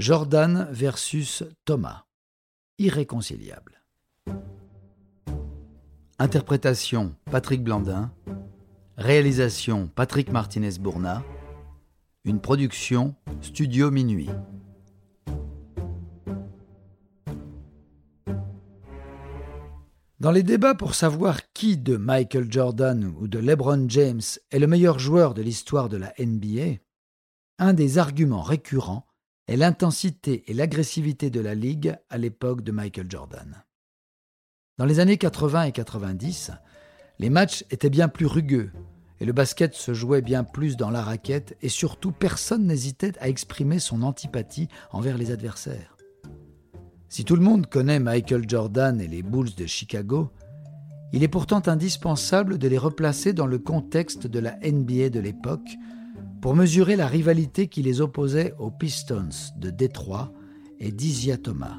Jordan versus Thomas. Irréconciliable. Interprétation Patrick Blandin. Réalisation Patrick Martinez-Bourna. Une production Studio Minuit. Dans les débats pour savoir qui de Michael Jordan ou de LeBron James est le meilleur joueur de l'histoire de la NBA, un des arguments récurrents est l'intensité et l'agressivité de la ligue à l'époque de Michael Jordan. Dans les années 80 et 90, les matchs étaient bien plus rugueux et le basket se jouait bien plus dans la raquette et surtout personne n'hésitait à exprimer son antipathie envers les adversaires. Si tout le monde connaît Michael Jordan et les Bulls de Chicago, il est pourtant indispensable de les replacer dans le contexte de la NBA de l'époque pour mesurer la rivalité qui les opposait aux Pistons de Détroit et d'Isia Thomas.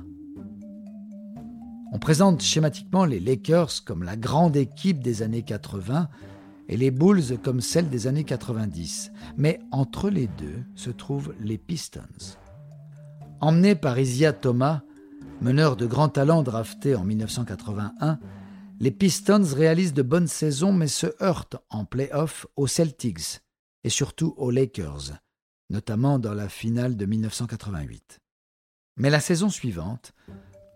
On présente schématiquement les Lakers comme la grande équipe des années 80 et les Bulls comme celle des années 90, mais entre les deux se trouvent les Pistons. Emmenés par Isia Thomas, Meneur de grand talent drafté en 1981, les Pistons réalisent de bonnes saisons mais se heurtent en play-off aux Celtics et surtout aux Lakers, notamment dans la finale de 1988. Mais la saison suivante,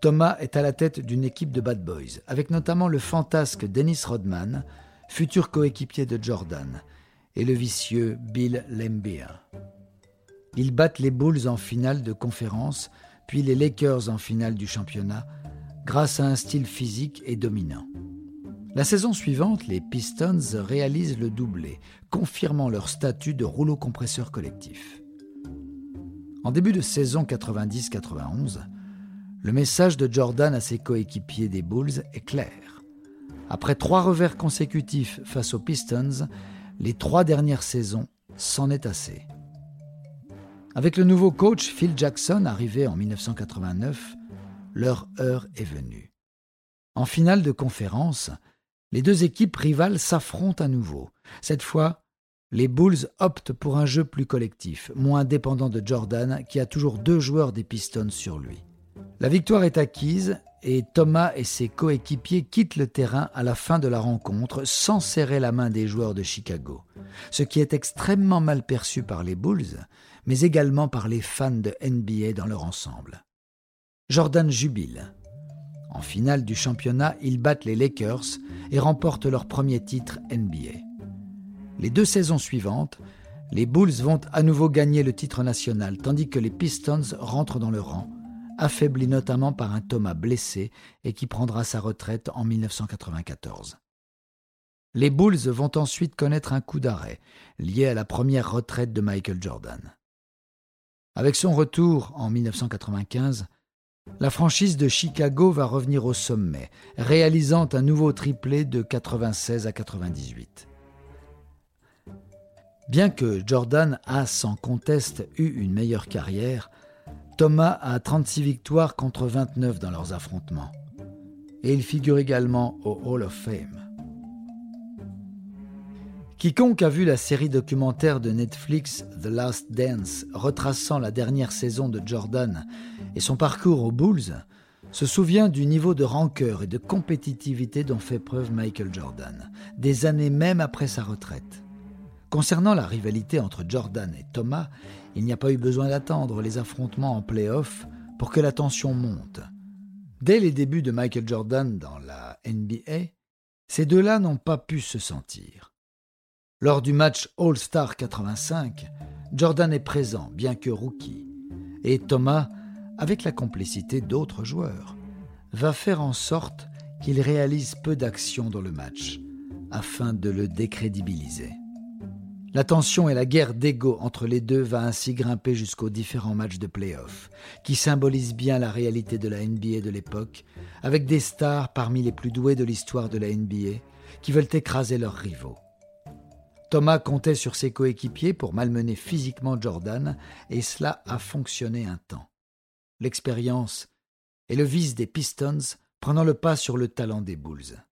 Thomas est à la tête d'une équipe de bad boys, avec notamment le fantasque Dennis Rodman, futur coéquipier de Jordan, et le vicieux Bill Laimbeer. Ils battent les Bulls en finale de conférence puis les Lakers en finale du championnat, grâce à un style physique et dominant. La saison suivante, les Pistons réalisent le doublé, confirmant leur statut de rouleau compresseur collectif. En début de saison 90-91, le message de Jordan à ses coéquipiers des Bulls est clair. Après trois revers consécutifs face aux Pistons, les trois dernières saisons, c'en est assez. Avec le nouveau coach Phil Jackson arrivé en 1989, leur heure est venue. En finale de conférence, les deux équipes rivales s'affrontent à nouveau. Cette fois, les Bulls optent pour un jeu plus collectif, moins dépendant de Jordan, qui a toujours deux joueurs des Pistons sur lui. La victoire est acquise et Thomas et ses coéquipiers quittent le terrain à la fin de la rencontre sans serrer la main des joueurs de Chicago, ce qui est extrêmement mal perçu par les Bulls, mais également par les fans de NBA dans leur ensemble. Jordan jubile. En finale du championnat, ils battent les Lakers et remportent leur premier titre NBA. Les deux saisons suivantes, les Bulls vont à nouveau gagner le titre national, tandis que les Pistons rentrent dans le rang, affaiblis notamment par un Thomas blessé et qui prendra sa retraite en 1994. Les Bulls vont ensuite connaître un coup d'arrêt, lié à la première retraite de Michael Jordan. Avec son retour en 1995, la franchise de Chicago va revenir au sommet, réalisant un nouveau triplé de 96 à 98. Bien que Jordan a sans conteste eu une meilleure carrière, Thomas a 36 victoires contre 29 dans leurs affrontements. Et il figure également au Hall of Fame. Quiconque a vu la série documentaire de Netflix The Last Dance retraçant la dernière saison de Jordan et son parcours aux Bulls se souvient du niveau de rancœur et de compétitivité dont fait preuve Michael Jordan, des années même après sa retraite. Concernant la rivalité entre Jordan et Thomas, il n'y a pas eu besoin d'attendre les affrontements en play-off pour que la tension monte. Dès les débuts de Michael Jordan dans la NBA, ces deux-là n'ont pas pu se sentir. Lors du match All-Star 85, Jordan est présent, bien que rookie, et Thomas, avec la complicité d'autres joueurs, va faire en sorte qu'il réalise peu d'actions dans le match, afin de le décrédibiliser. La tension et la guerre d'ego entre les deux va ainsi grimper jusqu'aux différents matchs de play-off, qui symbolisent bien la réalité de la NBA de l'époque, avec des stars parmi les plus doués de l'histoire de la NBA, qui veulent écraser leurs rivaux. Thomas comptait sur ses coéquipiers pour malmener physiquement Jordan, et cela a fonctionné un temps. L'expérience et le vice des Pistons prenant le pas sur le talent des Bulls.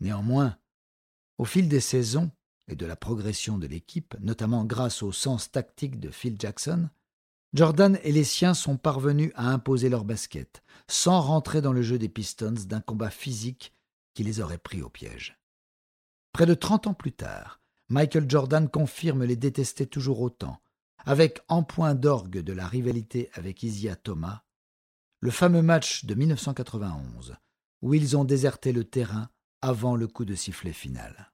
Néanmoins, au fil des saisons et de la progression de l'équipe, notamment grâce au sens tactique de Phil Jackson, Jordan et les siens sont parvenus à imposer leur basket, sans rentrer dans le jeu des Pistons d'un combat physique qui les aurait pris au piège. Près de trente ans plus tard, Michael Jordan confirme les détester toujours autant, avec en point d'orgue de la rivalité avec Isia Thomas, le fameux match de 1991, où ils ont déserté le terrain avant le coup de sifflet final.